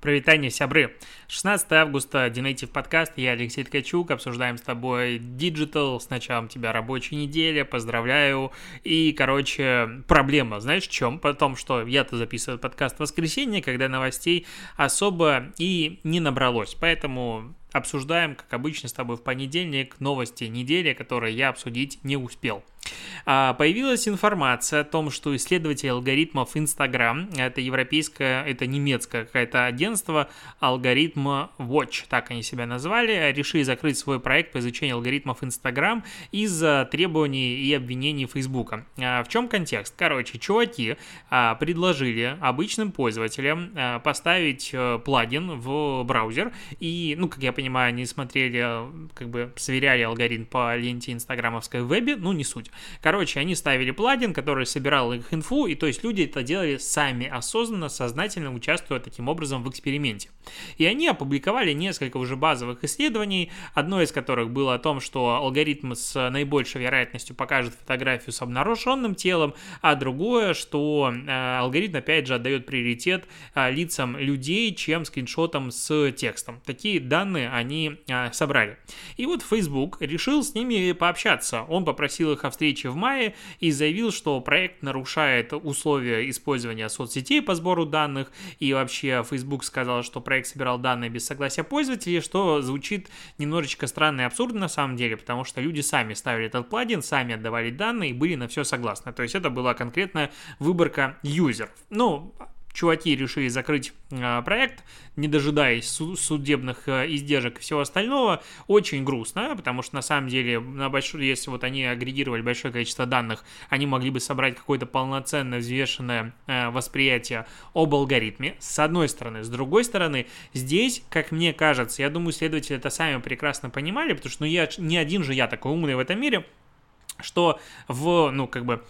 Прывітанне, сябры. 16 августа, Dnative подкаст, я Алексей Ткачук, обсуждаем с тобой digital, с началом тебя рабочей недели, поздравляю. И, короче, проблема, знаешь, в чем? Потому что я-то записываю подкаст в воскресенье, когда новостей особо и не набралось, поэтому обсуждаем, как обычно, с тобой в понедельник новости недели, которые я обсудить не успел. А, появилась информация о том, что исследователи алгоритмов Instagram, это европейское, это немецкое какое-то агентство, алгоритм Watch, так они себя назвали, решили закрыть свой проект по изучению алгоритмов Instagram из-за требований и обвинений Facebook. А, в чем контекст? Короче, чуваки а, предложили обычным пользователям поставить э, плагин в браузер, и, ну, как я понимаю, они смотрели, как бы сверяли алгоритм по ленте инстаграмовской вебе, ну, не суть. Короче, они ставили плагин, который собирал их инфу, и то есть люди это делали сами, осознанно, сознательно участвуя таким образом в эксперименте. И они опубликовали несколько уже базовых исследований, одно из которых было о том, что алгоритм с наибольшей вероятностью покажет фотографию с обнаруженным телом, а другое, что э, алгоритм опять же отдает приоритет э, лицам людей, чем скриншотам с текстом. Такие данные они э, собрали. И вот Facebook решил с ними пообщаться. Он попросил их о встрече в мае и заявил, что проект нарушает условия использования соцсетей по сбору данных, и вообще Facebook сказал, что проект собирал данные без согласия пользователей, что звучит немножечко странно и абсурдно на самом деле, потому что люди сами ставили этот плагин, сами отдавали данные и были на все согласны. То есть это была конкретная выборка юзеров. Ну, чуваки решили закрыть э, проект, не дожидаясь судебных э, издержек и всего остального, очень грустно, потому что на самом деле, на большой, если вот они агрегировали большое количество данных, они могли бы собрать какое-то полноценное взвешенное э, восприятие об алгоритме, с одной стороны. С другой стороны, здесь, как мне кажется, я думаю, следователи это сами прекрасно понимали, потому что ну, я не один же я такой умный в этом мире, что в, ну, как бы,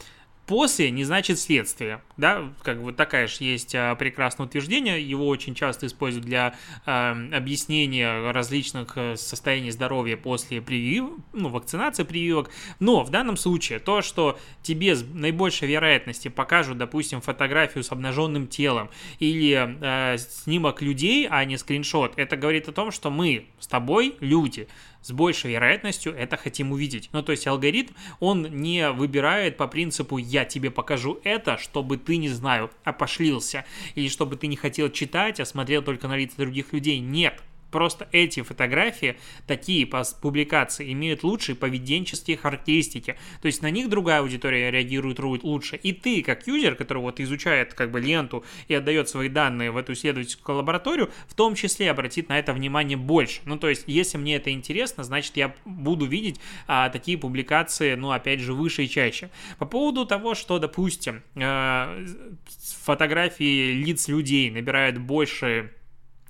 после не значит следствие, да, как бы такая же есть а, прекрасное утверждение, его очень часто используют для а, объяснения различных э, состояний здоровья после привив, ну, вакцинации прививок, но в данном случае то, что тебе с наибольшей вероятностью покажут, допустим, фотографию с обнаженным телом или э, снимок людей, а не скриншот, это говорит о том, что мы с тобой люди, с большей вероятностью это хотим увидеть. Ну, то есть алгоритм, он не выбирает по принципу «я тебе покажу это, чтобы ты, не знаю, опошлился», или чтобы ты не хотел читать, а смотрел только на лица других людей. Нет, Просто эти фотографии, такие публикации, имеют лучшие поведенческие характеристики. То есть на них другая аудитория реагирует лучше. И ты, как юзер, который вот изучает как бы ленту и отдает свои данные в эту исследовательскую лабораторию, в том числе обратит на это внимание больше. Ну, то есть, если мне это интересно, значит, я буду видеть а, такие публикации, ну, опять же, выше и чаще. По поводу того, что, допустим, э, фотографии лиц людей набирают больше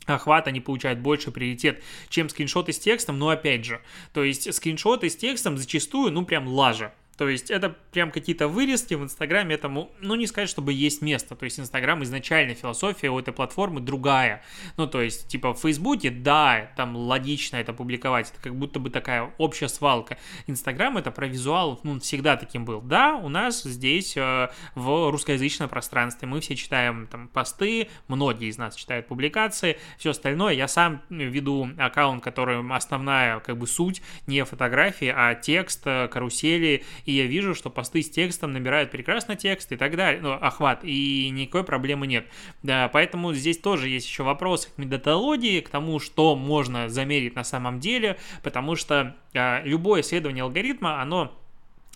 охват, они получают больше приоритет, чем скриншоты с текстом, но опять же, то есть скриншоты с текстом зачастую, ну, прям лажа. То есть это прям какие-то вырезки в Инстаграме этому, ну не сказать, чтобы есть место. То есть Инстаграм изначально философия у этой платформы другая. Ну то есть типа в Фейсбуке, да, там логично это публиковать, это как будто бы такая общая свалка. Инстаграм это про визуал, ну всегда таким был. Да, у нас здесь э, в русскоязычном пространстве мы все читаем там посты, многие из нас читают публикации, все остальное. Я сам веду аккаунт, который основная как бы суть не фотографии, а текст, э, карусели и я вижу, что посты с текстом набирают прекрасно текст и так далее, ну, охват, и никакой проблемы нет. Да, поэтому здесь тоже есть еще вопросы к методологии, к тому, что можно замерить на самом деле, потому что а, любое исследование алгоритма, оно,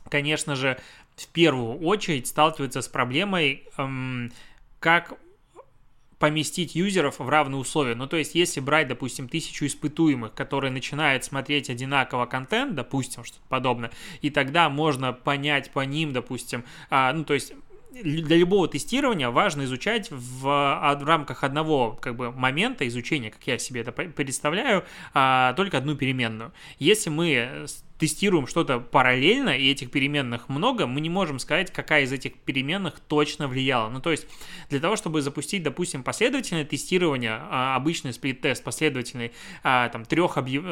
конечно же, в первую очередь сталкивается с проблемой, эм, как поместить юзеров в равные условия. Ну, то есть, если брать, допустим, тысячу испытуемых, которые начинают смотреть одинаково контент, допустим, что-то подобное, и тогда можно понять по ним, допустим, а, ну, то есть для любого тестирования важно изучать в, а, в рамках одного как бы, момента изучения, как я себе это представляю, а, только одну переменную. Если мы тестируем что-то параллельно, и этих переменных много, мы не можем сказать, какая из этих переменных точно влияла. Ну, то есть, для того, чтобы запустить, допустим, последовательное тестирование, а, обычный сплит-тест последовательный, там, трех объев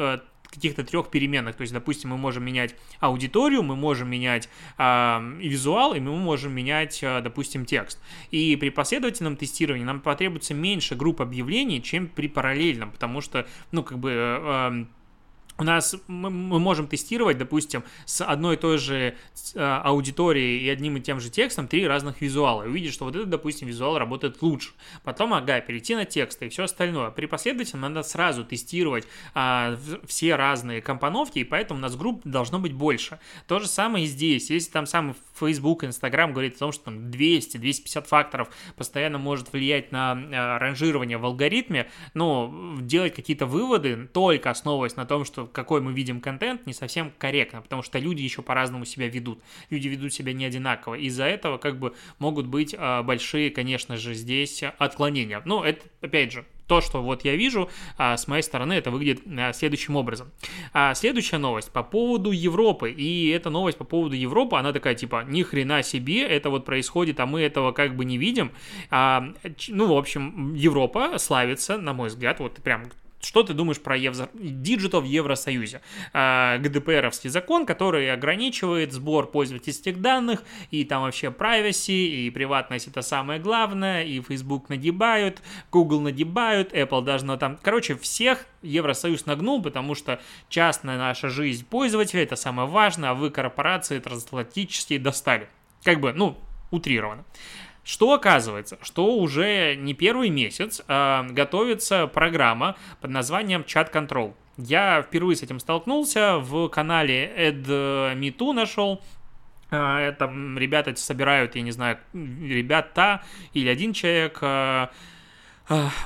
каких-то трех переменных. То есть, допустим, мы можем менять аудиторию, мы можем менять э, визуал, и мы можем менять, э, допустим, текст. И при последовательном тестировании нам потребуется меньше групп объявлений, чем при параллельном, потому что, ну, как бы... Э, у нас мы, можем тестировать, допустим, с одной и той же э, аудиторией и одним и тем же текстом три разных визуала. И увидеть, что вот этот, допустим, визуал работает лучше. Потом, ага, перейти на тексты и все остальное. При последовательном надо сразу тестировать а, все разные компоновки, и поэтому у нас групп должно быть больше. То же самое и здесь. Если там самый Facebook, Instagram говорит о том, что там 200-250 факторов постоянно может влиять на а, ранжирование в алгоритме, но делать какие-то выводы, только основываясь на том, что какой мы видим контент, не совсем корректно, потому что люди еще по-разному себя ведут. Люди ведут себя не одинаково. Из-за этого как бы могут быть а, большие, конечно же, здесь отклонения. Но это, опять же, то, что вот я вижу, а, с моей стороны это выглядит а, следующим образом. Следующая новость по поводу Европы. И эта новость по поводу Европы, она такая типа, ни хрена себе, это вот происходит, а мы этого как бы не видим. Ну, в общем, Европа славится, на мой взгляд, вот прям что ты думаешь про Евро... digital в Евросоюзе? А, GDPR овский закон, который ограничивает сбор пользовательских данных, и там вообще privacy, и приватность это самое главное, и Facebook нагибают, Google нагибают, Apple должна там... Короче, всех Евросоюз нагнул, потому что частная наша жизнь пользователя это самое важное, а вы корпорации трансатлантические достали. Как бы, ну, утрированно. Что оказывается, что уже не первый месяц э, готовится программа под названием Chat Control. Я впервые с этим столкнулся, в канале AdMeToo нашел, а, это ребята собирают, я не знаю, ребята или один человек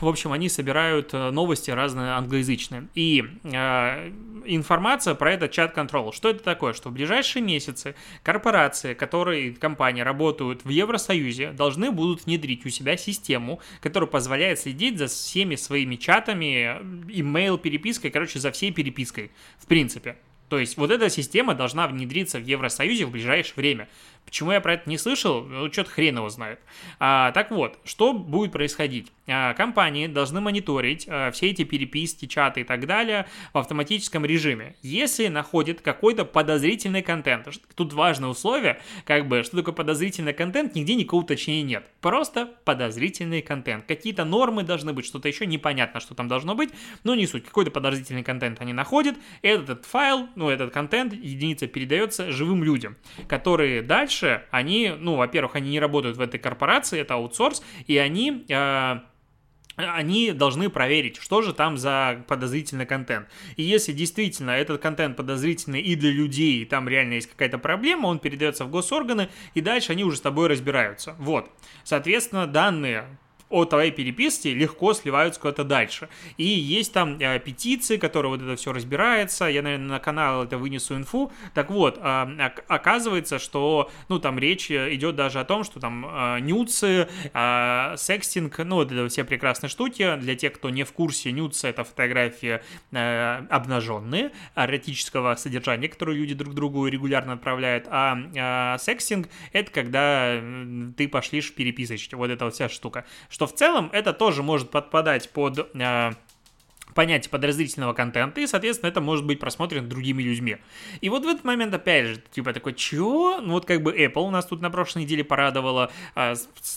в общем, они собирают э, новости разные англоязычные. И э, информация про этот чат-контрол. Что это такое? Что в ближайшие месяцы корпорации, которые, компании работают в Евросоюзе, должны будут внедрить у себя систему, которая позволяет следить за всеми своими чатами, имейл перепиской, короче, за всей перепиской, в принципе. То есть вот эта система должна внедриться в Евросоюзе в ближайшее время. Почему я про это не слышал? Ну, что-то хрен его знает. А, так вот, что будет происходить? А, компании должны мониторить а, все эти переписки, чаты и так далее в автоматическом режиме. Если находят какой-то подозрительный контент, тут важное условие, как бы, что такое подозрительный контент, нигде никакого уточнения нет. Просто подозрительный контент. Какие-то нормы должны быть, что-то еще непонятно, что там должно быть, но не суть. Какой-то подозрительный контент они находят, этот файл, ну, этот контент, единица передается живым людям, которые дальше дальше они, ну, во-первых, они не работают в этой корпорации, это аутсорс, и они... Э, они должны проверить, что же там за подозрительный контент. И если действительно этот контент подозрительный и для людей, и там реально есть какая-то проблема, он передается в госорганы, и дальше они уже с тобой разбираются. Вот. Соответственно, данные о твоей переписке легко сливаются куда-то дальше. И есть там э, петиции, которые вот это все разбирается. Я, наверное, на канал это вынесу инфу. Так вот, э, оказывается, что, ну, там речь идет даже о том, что там э, нюцы, э, секстинг, ну, вот это все прекрасные штуки. Для тех, кто не в курсе, нюцы — это фотографии э, обнаженные, эротического содержания, которые люди друг другу регулярно отправляют. А э, секстинг — это когда ты пошлишь переписочки. Вот эта вот вся штука что в целом это тоже может подпадать под э, понятие подразделительного контента, и, соответственно, это может быть просмотрено другими людьми. И вот в этот момент, опять же, типа такой, чего? Ну вот как бы Apple нас тут на прошлой неделе порадовала а,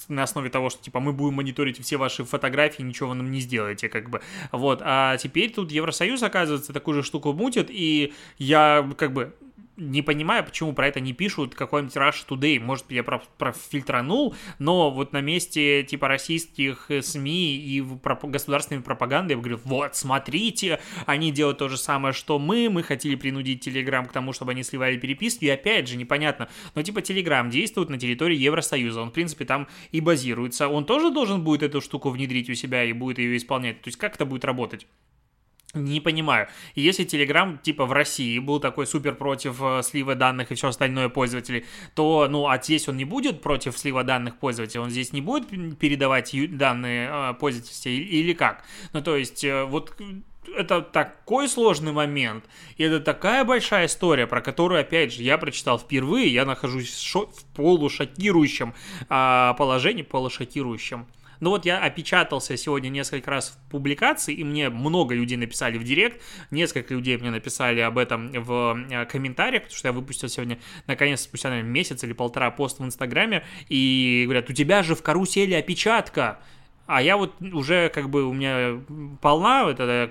на основе того, что, типа, мы будем мониторить все ваши фотографии, ничего вы нам не сделаете, как бы. Вот, а теперь тут Евросоюз, оказывается, такую же штуку мутит, и я, как бы, не понимаю, почему про это не пишут какой-нибудь Rush Today. Может, я профильтранул, но вот на месте типа российских СМИ и государственной пропаганды я говорю, вот, смотрите, они делают то же самое, что мы, мы хотели принудить Telegram к тому, чтобы они сливали переписки, и опять же, непонятно, но типа Telegram действует на территории Евросоюза, он, в принципе, там и базируется, он тоже должен будет эту штуку внедрить у себя и будет ее исполнять, то есть как это будет работать? Не понимаю. Если Telegram, типа, в России был такой супер против э, слива данных и все остальное пользователей, то, ну, а здесь он не будет против слива данных пользователей, он здесь не будет передавать данные э, пользователей или как? Ну, то есть, э, вот это такой сложный момент, и это такая большая история, про которую, опять же, я прочитал впервые, я нахожусь в, шо- в полушокирующем а, положении, полушокирующем, Ну вот я опечатался сегодня несколько раз в публикации, и мне много людей написали в директ, несколько людей мне написали об этом в э, комментариях, потому что я выпустил сегодня, наконец, спустя, наверное, месяц или полтора пост в Инстаграме, и говорят, у тебя же в карусели опечатка, а я вот уже как бы у меня полна вот эта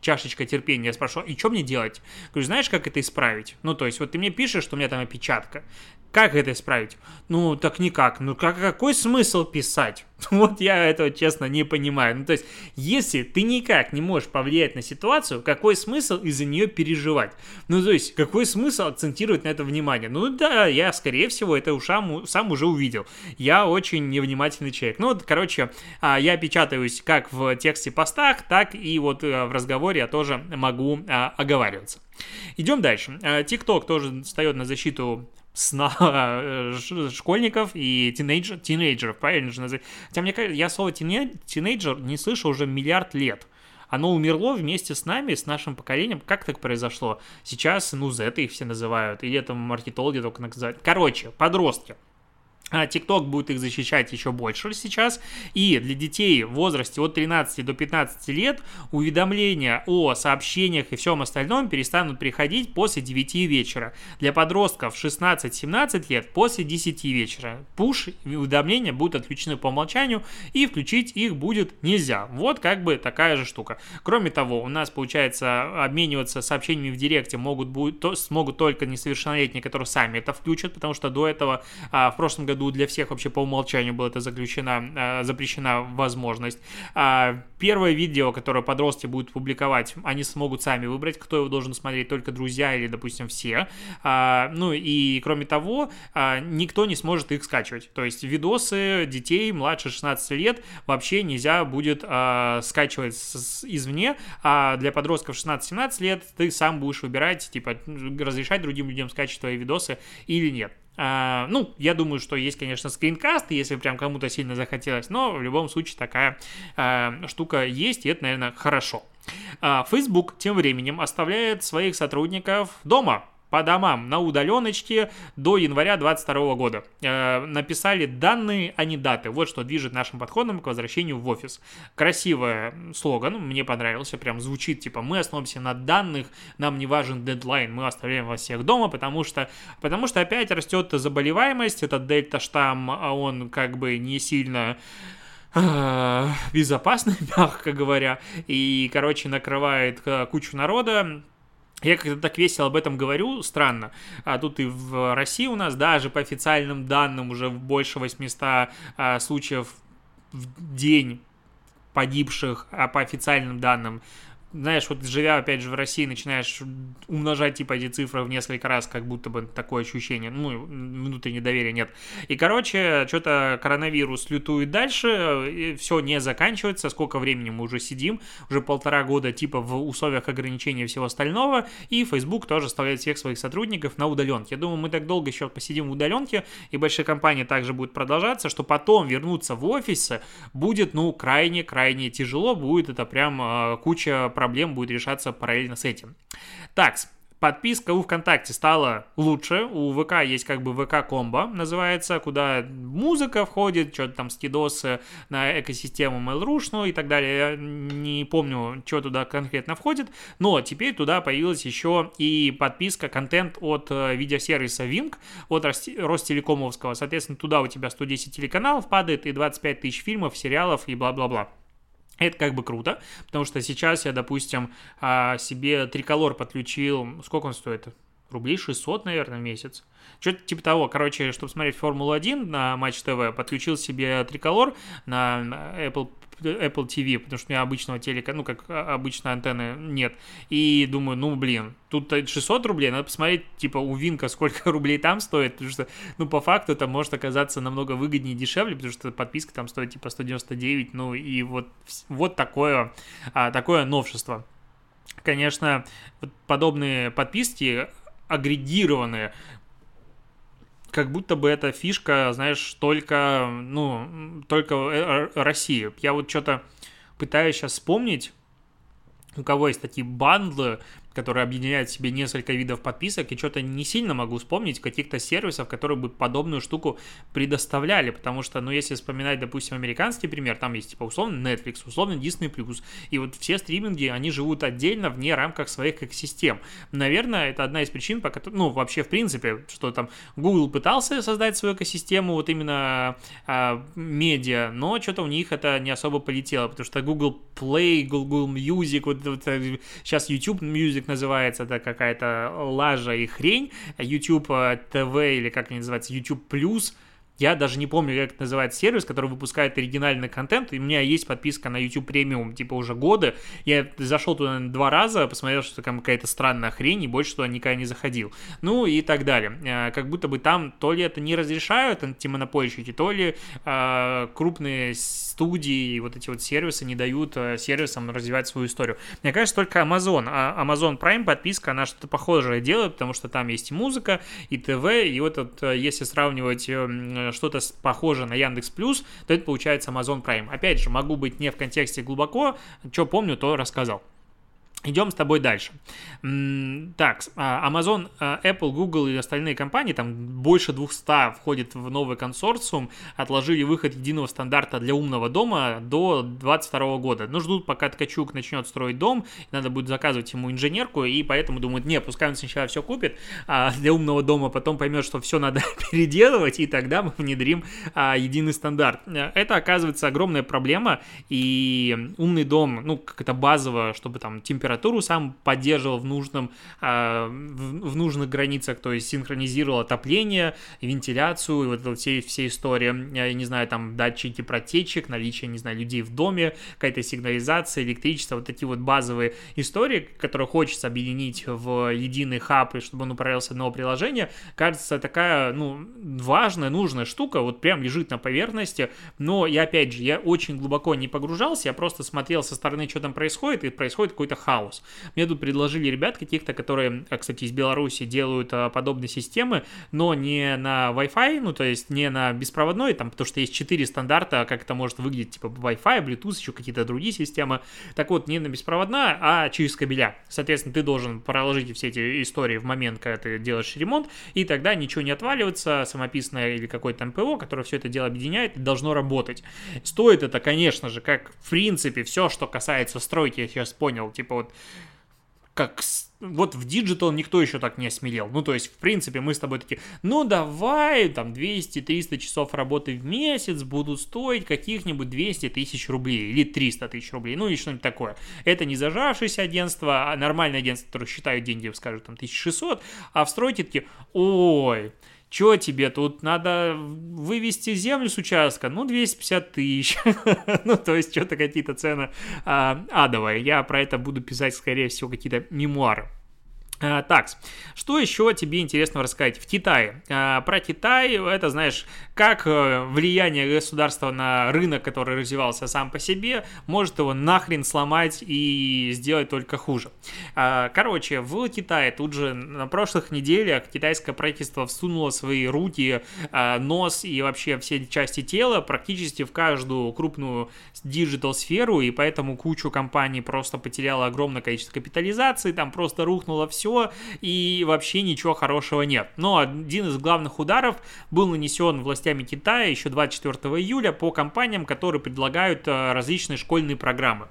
чашечка терпения. Я спрашиваю, и что мне делать? Говорю, знаешь, как это исправить? Ну, то есть, вот ты мне пишешь, что у меня там опечатка. Как это исправить? Ну, так никак. Ну, как, какой смысл писать? Вот я этого, честно, не понимаю. Ну, то есть, если ты никак не можешь повлиять на ситуацию, какой смысл из-за нее переживать? Ну, то есть, какой смысл акцентировать на это внимание? Ну, да, я, скорее всего, это уж сам, уже увидел. Я очень невнимательный человек. Ну, вот, короче, а, я печатаюсь как в тексте постах, так и вот э, в разговоре я тоже могу а, оговариваться. Идем дальше. TikTok тоже встает на защиту сна э, школьников и тинейджер, тинейджеров, правильно же назвать. Хотя мне кажется, я слово тинейджер не слышу уже миллиард лет. Оно умерло вместе с нами, с нашим поколением. Как так произошло? Сейчас, ну, Z их все называют, или это маркетологи только называют. Короче, подростки. TikTok а, будет их защищать еще больше сейчас. И для детей в возрасте от 13 до 15 лет уведомления о сообщениях и всем остальном перестанут приходить после 9 вечера. Для подростков 16-17 лет после 10 вечера. Пуш уведомления будут отключены по умолчанию и включить их будет нельзя. Вот как бы такая же штука. Кроме того, у нас получается обмениваться сообщениями в директе могут, будет, то, смогут только несовершеннолетние, которые сами это включат, потому что до этого а, в прошлом году году для всех вообще по умолчанию была это заключена, э, запрещена возможность. А первое видео, которое подростки будут публиковать, они смогут сами выбрать, кто его должен смотреть, только друзья или, допустим, все. А, ну и кроме того, а, никто не сможет их скачивать. То есть видосы детей младше 16 лет вообще нельзя будет скачивать извне, а для подростков 16-17 лет ты сам будешь выбирать, типа, разрешать другим людям скачивать твои видосы или нет. А, ну, я думаю, что есть, конечно, скринкаст, если прям кому-то сильно захотелось, но в любом случае такая а, штука есть, и это, наверное, хорошо. А, Facebook тем временем оставляет своих сотрудников дома по домам на удаленочке до января 2022 года. Э, написали данные, а не даты. Вот что движет нашим подходом к возвращению в офис. Красивый слоган, мне понравился, прям звучит типа мы основываемся на данных, нам не важен дедлайн, мы оставляем вас всех дома, потому что, потому что опять растет заболеваемость, этот дельта-штамм, а он как бы не сильно э, безопасный, мягко говоря, и, короче, накрывает э, кучу народа, я как-то так весело об этом говорю, странно. А тут и в России у нас даже по официальным данным уже больше 800 а, случаев в день погибших, а по официальным данным знаешь, вот живя, опять же, в России, начинаешь умножать, типа, эти цифры в несколько раз, как будто бы такое ощущение, ну, внутреннее доверие нет. И, короче, что-то коронавирус лютует дальше, все не заканчивается, сколько времени мы уже сидим, уже полтора года, типа, в условиях ограничения всего остального, и Facebook тоже оставляет всех своих сотрудников на удаленке. Я думаю, мы так долго еще посидим в удаленке, и большая компания также будет продолжаться, что потом вернуться в офисы будет, ну, крайне-крайне тяжело, будет это прям э, куча проблем будет решаться параллельно с этим. Так, Подписка у ВКонтакте стала лучше. У ВК есть как бы ВК-комбо, называется, куда музыка входит, что-то там скидосы на экосистему Mail.ru и так далее. Я не помню, что туда конкретно входит, но теперь туда появилась еще и подписка, контент от э, видеосервиса Wink, от Ростелекомовского. Соответственно, туда у тебя 110 телеканалов падает и 25 тысяч фильмов, сериалов и бла-бла-бла. Это как бы круто, потому что сейчас я, допустим, а, себе триколор подключил, сколько он стоит? Рублей 600, наверное, в месяц. Что-то типа того. Короче, чтобы смотреть Формулу-1 на Матч ТВ, подключил себе триколор на Apple Apple TV, потому что у меня обычного телека, ну, как а, обычной антенны нет. И думаю, ну, блин, тут 600 рублей, надо посмотреть, типа, у Винка сколько рублей там стоит, потому что, ну, по факту это может оказаться намного выгоднее и дешевле, потому что подписка там стоит, типа, 199, ну, и вот, вот такое, а, такое новшество. Конечно, подобные подписки агрегированные как будто бы эта фишка, знаешь, только, ну, только э, России. Я вот что-то пытаюсь сейчас вспомнить, у кого есть такие бандлы, который объединяет в себе несколько видов подписок, и что-то не сильно могу вспомнить каких-то сервисов, которые бы подобную штуку предоставляли, потому что, ну, если вспоминать, допустим, американский пример, там есть, типа, условно Netflix, условно Disney+, и вот все стриминги, они живут отдельно, вне рамках своих экосистем. Наверное, это одна из причин, по которой, ну, вообще, в принципе, что там Google пытался создать свою экосистему, вот именно а, медиа, но что-то у них это не особо полетело, потому что Google Play, Google Music, вот, вот сейчас YouTube Music называется, это какая-то лажа и хрень, YouTube TV э, или как они называются, YouTube Plus – я даже не помню, как это называется сервис, который выпускает оригинальный контент. И у меня есть подписка на YouTube премиум, типа уже годы. Я зашел туда два раза, посмотрел, что там какая-то странная хрень, и больше туда никогда не заходил. Ну и так далее. А, как будто бы там то ли это не разрешают антимонопольщики, то ли э, крупные студии и вот эти вот сервисы не дают э, сервисам развивать свою историю. Мне кажется, только Amazon. А Amazon Prime подписка, она что-то похожее делает, потому что там есть и музыка, и ТВ, и вот, вот э, если сравнивать э, что-то похожее на Яндекс Плюс, то это получается Amazon Prime. Опять же, могу быть не в контексте глубоко, что помню, то рассказал. Идем с тобой дальше. Так, а, Amazon, а, Apple, Google и остальные компании, там больше 200 входит в новый консорциум, отложили выход единого стандарта для умного дома до 2022 года. Но ждут, пока Ткачук начнет строить дом, надо будет заказывать ему инженерку, и поэтому думают, не, пускай он сначала все купит а для умного дома, потом поймет, что все надо переделывать, и тогда мы внедрим единый стандарт. Это, оказывается, огромная проблема, и умный дом, ну, как это базово, чтобы там температура температуру сам поддерживал в, нужном, а, в, нужных границах, то есть синхронизировал отопление, вентиляцию, и вот, вот все, все истории, я не знаю, там датчики протечек, наличие, не знаю, людей в доме, какая-то сигнализация, электричество, вот такие вот базовые истории, которые хочется объединить в единый хаб, и чтобы он управлялся одного приложения, кажется, такая, ну, важная, нужная штука, вот прям лежит на поверхности, но я, опять же, я очень глубоко не погружался, я просто смотрел со стороны, что там происходит, и происходит какой-то хаос хаос. Мне тут предложили ребят каких-то, которые, а, кстати, из Беларуси делают а, подобные системы, но не на Wi-Fi, ну, то есть не на беспроводной, там, потому что есть четыре стандарта, как это может выглядеть, типа Wi-Fi, Bluetooth, еще какие-то другие системы. Так вот, не на беспроводная, а через кабеля. Соответственно, ты должен проложить все эти истории в момент, когда ты делаешь ремонт, и тогда ничего не отваливается, самописное или какое-то МПО, которое все это дело объединяет, должно работать. Стоит это, конечно же, как в принципе все, что касается стройки, я сейчас понял, типа вот как вот в Digital никто еще так не осмелел. Ну, то есть, в принципе, мы с тобой такие, ну, давай, там, 200-300 часов работы в месяц будут стоить каких-нибудь 200 тысяч рублей или 300 тысяч рублей, ну, или что-нибудь такое. Это не зажавшееся агентство, а нормальное агентство, которое считают деньги, скажут, там, 1600, а в стройке такие, ой, Чё тебе тут надо вывести землю с участка? Ну, 250 тысяч. ну, то есть, что-то какие-то цены а, адовые. Я про это буду писать, скорее всего, какие-то мемуары. А, так, что еще тебе интересно рассказать? В Китае. А, про Китай, это, знаешь, как э, влияние государства на рынок, который развивался сам по себе, может его нахрен сломать и сделать только хуже. Короче, в Китае тут же на прошлых неделях китайское правительство всунуло свои руки, нос и вообще все части тела практически в каждую крупную digital -сферу, и поэтому кучу компаний просто потеряло огромное количество капитализации, там просто рухнуло все, все, и вообще ничего хорошего нет. Но один из главных ударов был нанесен властями Китая еще 24 июля по компаниям, которые предлагают э, различные школьные программы.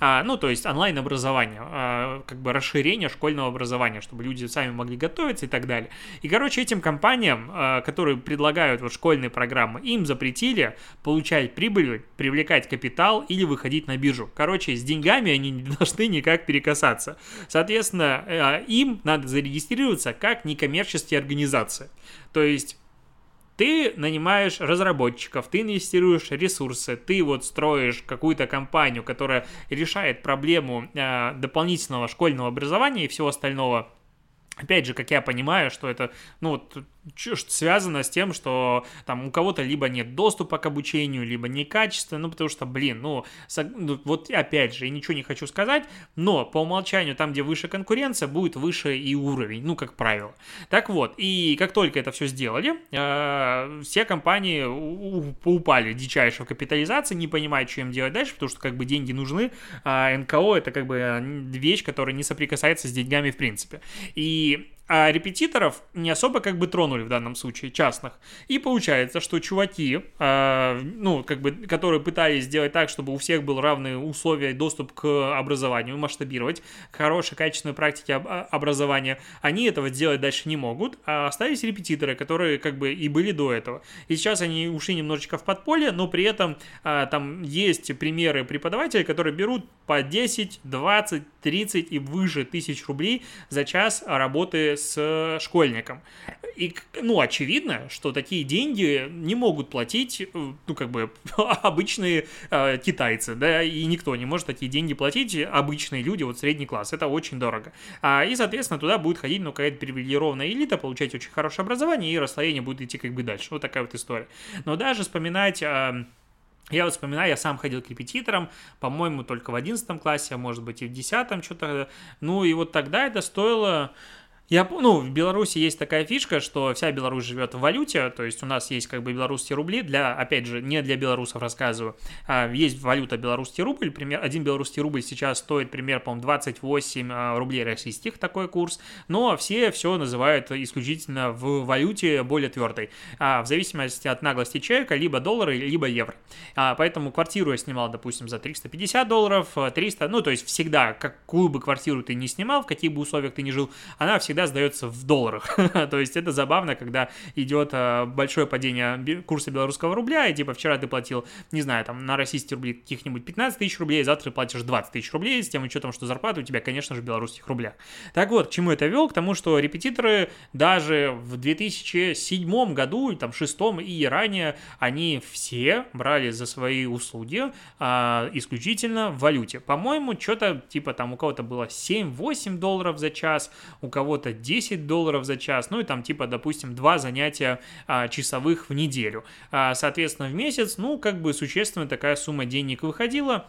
А, ну, то есть онлайн-образование, а, как бы расширение школьного образования, чтобы люди сами могли готовиться и так далее. И, короче, этим компаниям, а, которые предлагают вот школьные программы, им запретили получать прибыль, привлекать капитал или выходить на биржу. Короче, с деньгами они не должны никак перекасаться. Соответственно, им надо зарегистрироваться как некоммерческие организации. То есть ты нанимаешь разработчиков, ты инвестируешь ресурсы, ты вот строишь какую-то компанию, которая решает проблему э, дополнительного школьного образования и всего остального. Опять же, как я понимаю, что это, ну вот связано с тем, что там у кого-то либо нет доступа к обучению, либо некачественно, ну, потому что, блин, ну, ну, вот опять же, ничего не хочу сказать, но по умолчанию там, где выше конкуренция, будет выше и уровень, ну, как правило. Так вот, и как только это все сделали, э, все компании упали дичайше в капитализации, не понимают, что им делать дальше, потому что, как бы, деньги нужны, а НКО это, как бы, вещь, которая не соприкасается с деньгами в принципе. И а репетиторов не особо как бы тронули в данном случае, частных. И получается, что чуваки, э, ну, как бы, которые пытались сделать так, чтобы у всех был равные условия и доступ к образованию, масштабировать хорошей, качественной практике об- а, образования, они этого сделать дальше не могут, а остались репетиторы, которые как бы и были до этого. И сейчас они ушли немножечко в подполье, но при этом э, там есть примеры преподавателей, которые берут по 10, 20, 30 и выше тысяч рублей за час работы школьником. И, ну, очевидно, что такие деньги не могут платить, э, ну, как бы, обычные э, китайцы, да, и никто не может такие деньги платить, обычные люди, вот средний класс, это очень дорого. А, и, соответственно, туда будет ходить, ну, какая-то привилегированная элита, получать очень хорошее образование, и расслоение будет идти как бы дальше. Вот такая вот история. Но даже вспоминать... Э, я вот вспоминаю, я сам ходил к репетиторам, по-моему, только в 11 классе, а может быть и в 10 что-то. Ну и вот тогда это стоило я, ну, в Беларуси есть такая фишка, что вся Беларусь живет в валюте, то есть у нас есть как бы белорусские рубли, для, опять же, не для белорусов рассказываю, а есть валюта белорусский рубль, пример, один белорусский рубль сейчас стоит пример, по-моему, 28 а, рублей российских, такой курс, но все все называют исключительно в валюте более твердой, а в зависимости от наглости человека, либо доллары, либо евро. А, поэтому квартиру я снимал, допустим, за 350 долларов, 300, ну, то есть всегда, какую бы квартиру ты не снимал, в каких бы условиях ты не жил, она всегда всегда сдается в долларах. То есть это забавно, когда идет а, большое падение курса белорусского рубля, и типа вчера ты платил, не знаю, там на российские рубли каких-нибудь 15 тысяч рублей, завтра платишь 20 тысяч рублей, с тем учетом, что зарплата у тебя, конечно же, в белорусских рублях. Так вот, к чему это вел? К тому, что репетиторы даже в 2007 году, там, шестом и ранее, они все брали за свои услуги а, исключительно в валюте. По-моему, что-то типа там у кого-то было 7-8 долларов за час, у кого-то 10 долларов за час, ну и там типа, допустим, два занятия а, часовых в неделю. А, соответственно, в месяц, ну, как бы существенно такая сумма денег выходила,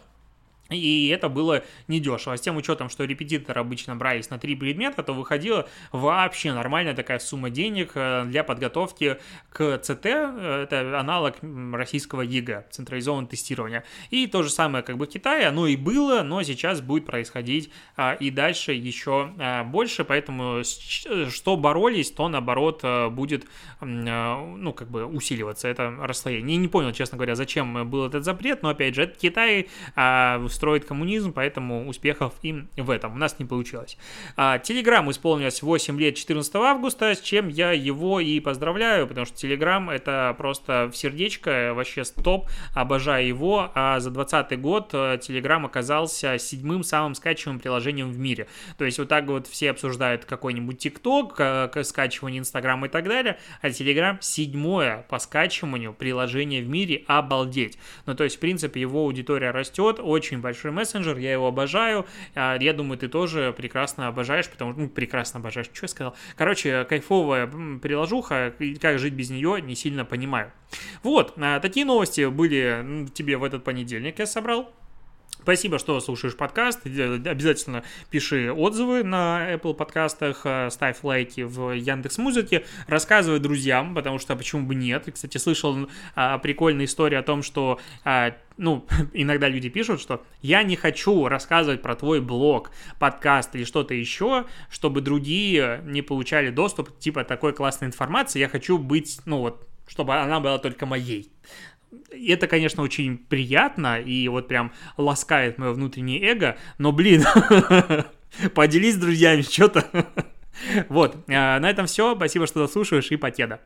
и это было недешево. С тем учетом, что репетиторы обычно брались на три предмета, то выходила вообще нормальная такая сумма денег э, для подготовки к ЦТ. Это аналог российского ЕГЭ, централизованное тестирование. И то же самое как бы в Китае, оно и было, но сейчас будет происходить а, и дальше еще а, больше. Поэтому что боролись, то наоборот э, будет, э, ну, как бы усиливаться это расслоение. Не, не понял, честно говоря, зачем был этот запрет, но опять же, это Китай а, строит коммунизм, поэтому успехов им в этом у нас не получилось. Телеграм исполнилось 8 лет 14 августа, с чем я его и поздравляю, потому что Телеграм это просто в сердечко, вообще стоп, обожаю его, а за 2020 год Телеграм оказался седьмым самым скачиваемым приложением в мире. То есть вот так вот все обсуждают какой-нибудь ТикТок, скачивание Инстаграм и так далее, а Телеграм седьмое по скачиванию приложение в мире, обалдеть. Ну то есть в принципе его аудитория растет, очень большой мессенджер, я его обожаю. А, я думаю, ты тоже прекрасно обожаешь, потому что, ну, прекрасно обожаешь, что я сказал. Короче, кайфовая приложуха, как жить без нее, не сильно понимаю. Вот, а, такие новости были тебе в этот понедельник, я собрал. Спасибо, что слушаешь подкаст. Обязательно пиши отзывы на Apple подкастах, э, ставь лайки в Яндекс Музыке, рассказывай друзьям, потому что почему бы нет. Кстати, слышал а, прикольную историю о том, что ну, иногда люди пишут, что я не хочу рассказывать про твой блог, подкаст или что-то еще, чтобы другие не получали доступ типа такой классной информации. Я хочу быть, ну вот, чтобы она была только моей это, конечно, очень приятно и вот прям ласкает мое внутреннее эго, но, блин, поделись с друзьями что-то. Вот, а, на этом все. Спасибо, что дослушиваешь и покеда.